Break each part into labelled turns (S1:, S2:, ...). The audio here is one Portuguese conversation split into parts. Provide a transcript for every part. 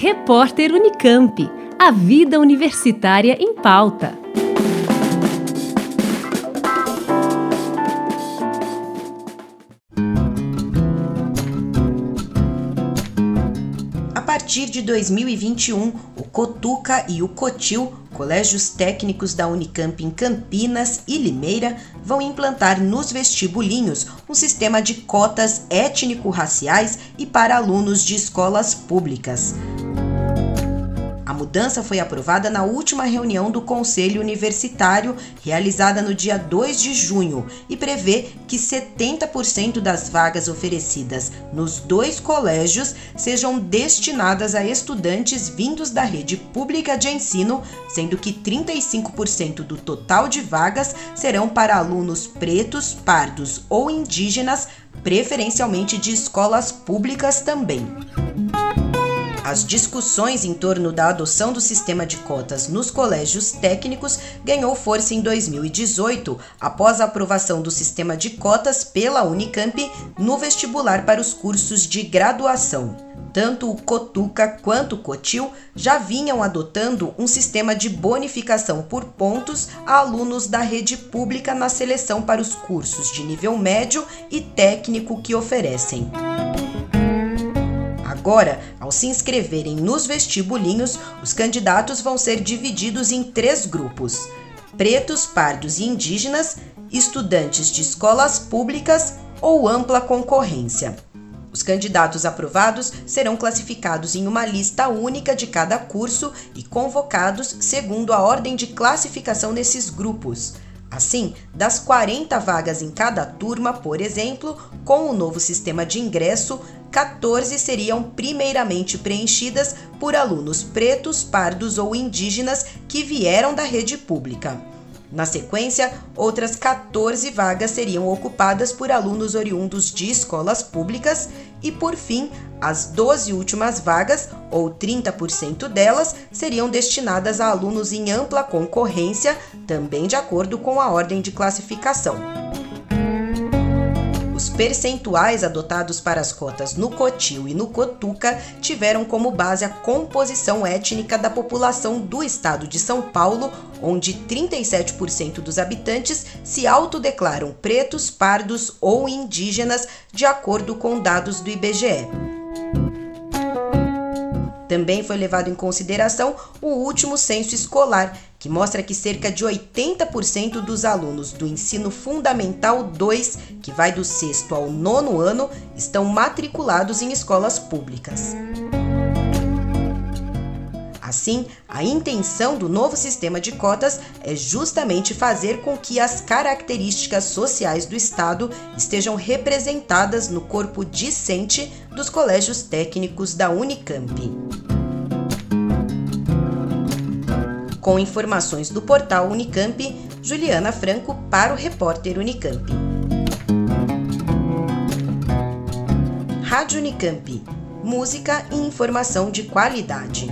S1: Repórter Unicamp. A vida universitária em pauta.
S2: A partir de 2021, o Cotuca e o Cotil, colégios técnicos da Unicamp em Campinas e Limeira, vão implantar nos vestibulinhos um sistema de cotas étnico-raciais e para alunos de escolas públicas mudança foi aprovada na última reunião do Conselho Universitário, realizada no dia 2 de junho, e prevê que 70% das vagas oferecidas nos dois colégios sejam destinadas a estudantes vindos da rede pública de ensino, sendo que 35% do total de vagas serão para alunos pretos, pardos ou indígenas, preferencialmente de escolas públicas também. As discussões em torno da adoção do sistema de cotas nos colégios técnicos ganhou força em 2018, após a aprovação do sistema de cotas pela Unicamp no vestibular para os cursos de graduação. Tanto o Cotuca quanto o Cotil já vinham adotando um sistema de bonificação por pontos a alunos da rede pública na seleção para os cursos de nível médio e técnico que oferecem. Agora, ao se inscreverem nos vestibulinhos, os candidatos vão ser divididos em três grupos: pretos, pardos e indígenas, estudantes de escolas públicas ou ampla concorrência. Os candidatos aprovados serão classificados em uma lista única de cada curso e convocados segundo a ordem de classificação desses grupos. Assim, das 40 vagas em cada turma, por exemplo, com o novo sistema de ingresso, 14 seriam primeiramente preenchidas por alunos pretos, pardos ou indígenas que vieram da rede pública. Na sequência, outras 14 vagas seriam ocupadas por alunos oriundos de escolas públicas e, por fim, as 12 últimas vagas, ou 30% delas, seriam destinadas a alunos em ampla concorrência, também de acordo com a ordem de classificação percentuais adotados para as cotas no Cotil e no Cotuca tiveram como base a composição étnica da população do estado de São Paulo, onde 37% dos habitantes se autodeclaram pretos, pardos ou indígenas, de acordo com dados do IBGE. Também foi levado em consideração o último censo escolar, que mostra que cerca de 80% dos alunos do ensino fundamental 2, que vai do sexto ao nono ano, estão matriculados em escolas públicas. Assim, a intenção do novo sistema de cotas é justamente fazer com que as características sociais do Estado estejam representadas no corpo discente dos colégios técnicos da Unicamp. Com informações do portal Unicamp, Juliana Franco para o repórter Unicamp. Rádio Unicamp. Música e informação de qualidade.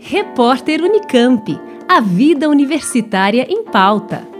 S1: Repórter Unicamp. A vida universitária em pauta.